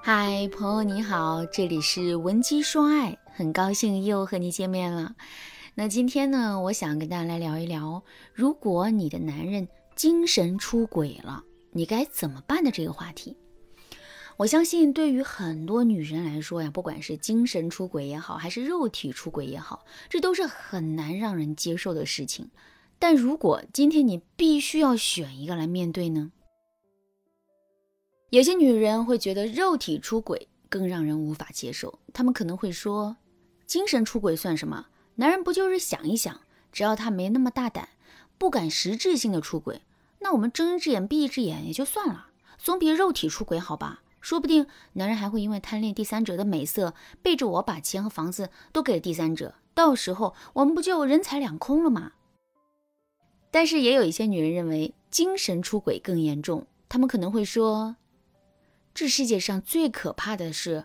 嗨，朋友你好，这里是文姬说爱，很高兴又和你见面了。那今天呢，我想跟大家来聊一聊，如果你的男人精神出轨了，你该怎么办的这个话题。我相信，对于很多女人来说呀，不管是精神出轨也好，还是肉体出轨也好，这都是很难让人接受的事情。但如果今天你必须要选一个来面对呢？有些女人会觉得肉体出轨更让人无法接受，她们可能会说，精神出轨算什么？男人不就是想一想，只要他没那么大胆，不敢实质性的出轨，那我们睁一只眼闭一只眼也就算了，总比肉体出轨好吧？说不定男人还会因为贪恋第三者的美色，背着我把钱和房子都给了第三者，到时候我们不就人财两空了吗？但是也有一些女人认为精神出轨更严重，她们可能会说。这世界上最可怕的是，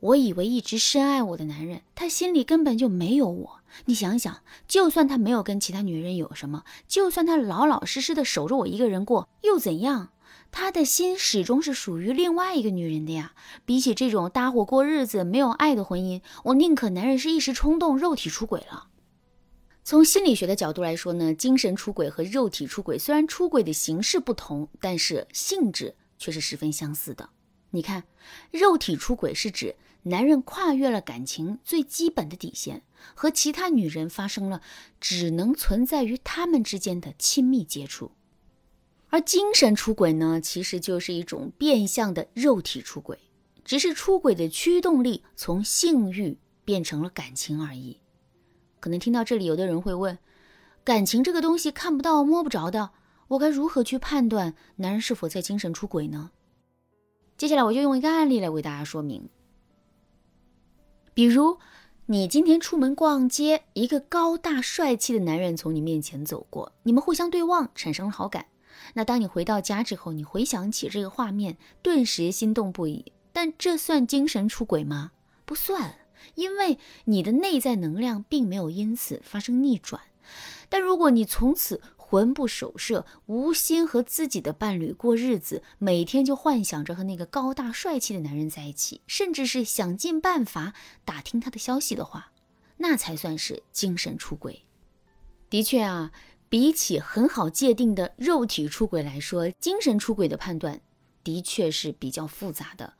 我以为一直深爱我的男人，他心里根本就没有我。你想想，就算他没有跟其他女人有什么，就算他老老实实的守着我一个人过，又怎样？他的心始终是属于另外一个女人的呀。比起这种搭伙过日子、没有爱的婚姻，我宁可男人是一时冲动、肉体出轨了。从心理学的角度来说呢，精神出轨和肉体出轨虽然出轨的形式不同，但是性质却是十分相似的。你看，肉体出轨是指男人跨越了感情最基本的底线，和其他女人发生了只能存在于他们之间的亲密接触；而精神出轨呢，其实就是一种变相的肉体出轨，只是出轨的驱动力从性欲变成了感情而已。可能听到这里，有的人会问：感情这个东西看不到、摸不着的，我该如何去判断男人是否在精神出轨呢？接下来我就用一个案例来为大家说明。比如，你今天出门逛街，一个高大帅气的男人从你面前走过，你们互相对望，产生了好感。那当你回到家之后，你回想起这个画面，顿时心动不已。但这算精神出轨吗？不算，因为你的内在能量并没有因此发生逆转。但如果你从此，魂不守舍，无心和自己的伴侣过日子，每天就幻想着和那个高大帅气的男人在一起，甚至是想尽办法打听他的消息的话，那才算是精神出轨。的确啊，比起很好界定的肉体出轨来说，精神出轨的判断的确是比较复杂的。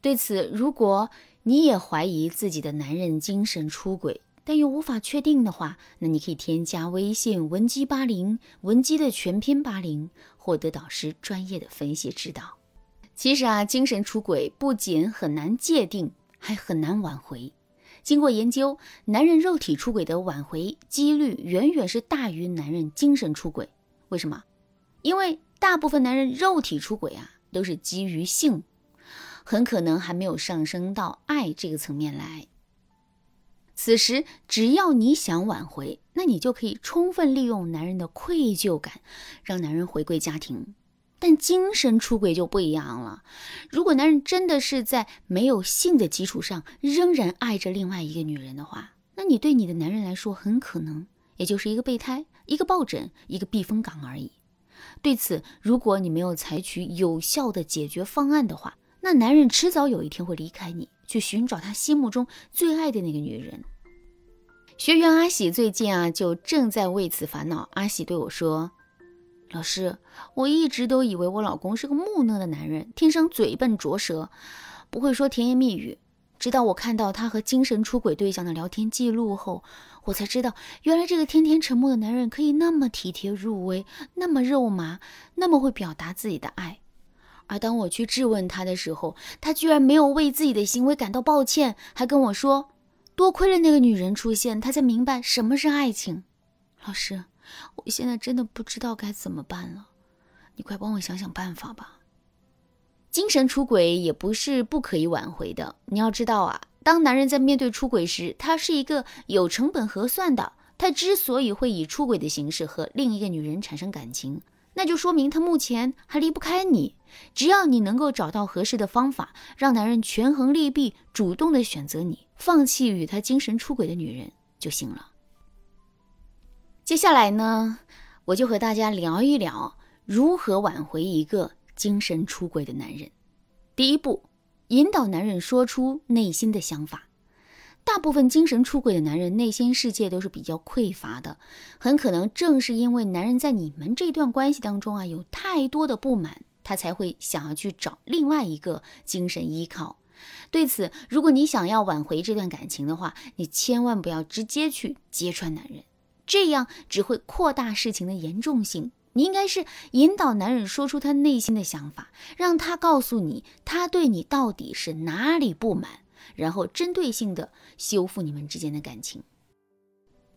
对此，如果你也怀疑自己的男人精神出轨，但又无法确定的话，那你可以添加微信文姬八零，文姬的全拼八零，获得导师专业的分析指导。其实啊，精神出轨不仅很难界定，还很难挽回。经过研究，男人肉体出轨的挽回几率远远是大于男人精神出轨。为什么？因为大部分男人肉体出轨啊，都是基于性，很可能还没有上升到爱这个层面来。此时，只要你想挽回，那你就可以充分利用男人的愧疚感，让男人回归家庭。但精神出轨就不一样了。如果男人真的是在没有性的基础上，仍然爱着另外一个女人的话，那你对你的男人来说，很可能也就是一个备胎、一个抱枕、一个避风港而已。对此，如果你没有采取有效的解决方案的话，那男人迟早有一天会离开你。去寻找他心目中最爱的那个女人。学员阿喜最近啊，就正在为此烦恼。阿喜对我说：“老师，我一直都以为我老公是个木讷的男人，天生嘴笨拙舌，不会说甜言蜜语。直到我看到他和精神出轨对象的聊天记录后，我才知道，原来这个天天沉默的男人可以那么体贴入微，那么肉麻，那么会表达自己的爱。”而当我去质问他的时候，他居然没有为自己的行为感到抱歉，还跟我说：“多亏了那个女人出现，他才明白什么是爱情。”老师，我现在真的不知道该怎么办了，你快帮我想想办法吧。精神出轨也不是不可以挽回的，你要知道啊，当男人在面对出轨时，他是一个有成本核算的。他之所以会以出轨的形式和另一个女人产生感情。那就说明他目前还离不开你。只要你能够找到合适的方法，让男人权衡利弊，主动的选择你，放弃与他精神出轨的女人就行了。接下来呢，我就和大家聊一聊如何挽回一个精神出轨的男人。第一步，引导男人说出内心的想法。大部分精神出轨的男人内心世界都是比较匮乏的，很可能正是因为男人在你们这段关系当中啊有太多的不满，他才会想要去找另外一个精神依靠。对此，如果你想要挽回这段感情的话，你千万不要直接去揭穿男人，这样只会扩大事情的严重性。你应该是引导男人说出他内心的想法，让他告诉你他对你到底是哪里不满。然后针对性的修复你们之间的感情，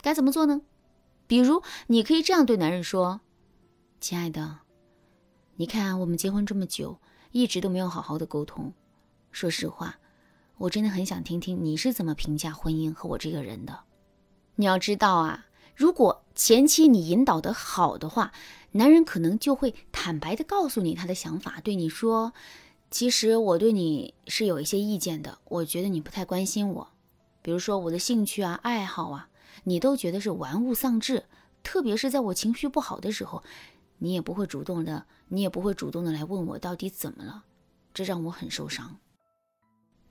该怎么做呢？比如，你可以这样对男人说：“亲爱的，你看我们结婚这么久，一直都没有好好的沟通。说实话，我真的很想听听你是怎么评价婚姻和我这个人的。你要知道啊，如果前期你引导的好的话，男人可能就会坦白的告诉你他的想法，对你说。”其实我对你是有一些意见的，我觉得你不太关心我，比如说我的兴趣啊、爱好啊，你都觉得是玩物丧志，特别是在我情绪不好的时候，你也不会主动的，你也不会主动的来问我到底怎么了，这让我很受伤。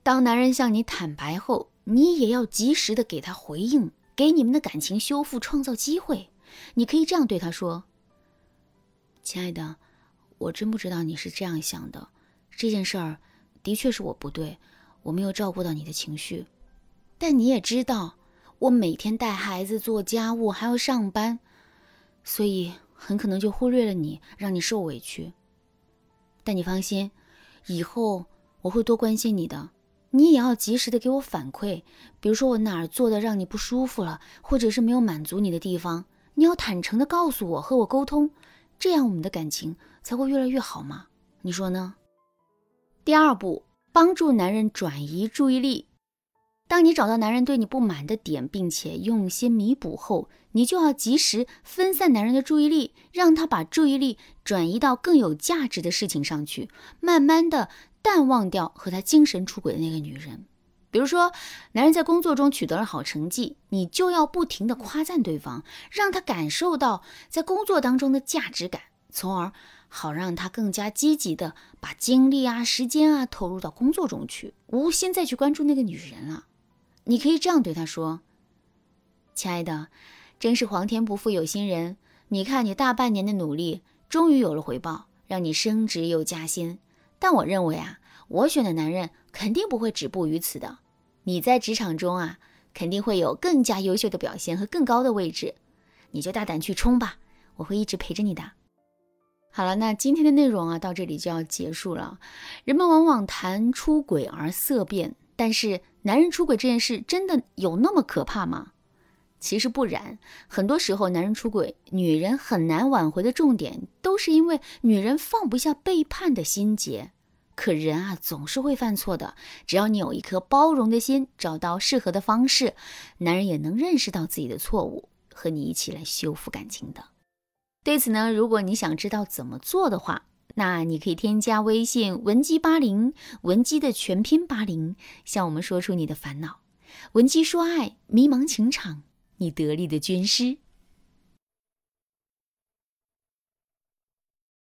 当男人向你坦白后，你也要及时的给他回应，给你们的感情修复创造机会。你可以这样对他说：“亲爱的，我真不知道你是这样想的。”这件事儿的确是我不对，我没有照顾到你的情绪。但你也知道，我每天带孩子、做家务，还要上班，所以很可能就忽略了你，让你受委屈。但你放心，以后我会多关心你的。你也要及时的给我反馈，比如说我哪儿做的让你不舒服了，或者是没有满足你的地方，你要坦诚的告诉我，和我沟通，这样我们的感情才会越来越好嘛？你说呢？第二步，帮助男人转移注意力。当你找到男人对你不满的点，并且用心弥补后，你就要及时分散男人的注意力，让他把注意力转移到更有价值的事情上去，慢慢的淡忘掉和他精神出轨的那个女人。比如说，男人在工作中取得了好成绩，你就要不停的夸赞对方，让他感受到在工作当中的价值感，从而。好让他更加积极的把精力啊、时间啊投入到工作中去，无心再去关注那个女人了。你可以这样对他说：“亲爱的，真是皇天不负有心人，你看你大半年的努力，终于有了回报，让你升职又加薪。但我认为啊，我选的男人肯定不会止步于此的。你在职场中啊，肯定会有更加优秀的表现和更高的位置。你就大胆去冲吧，我会一直陪着你的。”好了，那今天的内容啊，到这里就要结束了。人们往往谈出轨而色变，但是男人出轨这件事真的有那么可怕吗？其实不然，很多时候男人出轨，女人很难挽回的重点，都是因为女人放不下背叛的心结。可人啊，总是会犯错的，只要你有一颗包容的心，找到适合的方式，男人也能认识到自己的错误，和你一起来修复感情的。对此呢，如果你想知道怎么做的话，那你可以添加微信文姬八零，文姬的全拼八零，向我们说出你的烦恼。文姬说爱，迷茫情场，你得力的军师。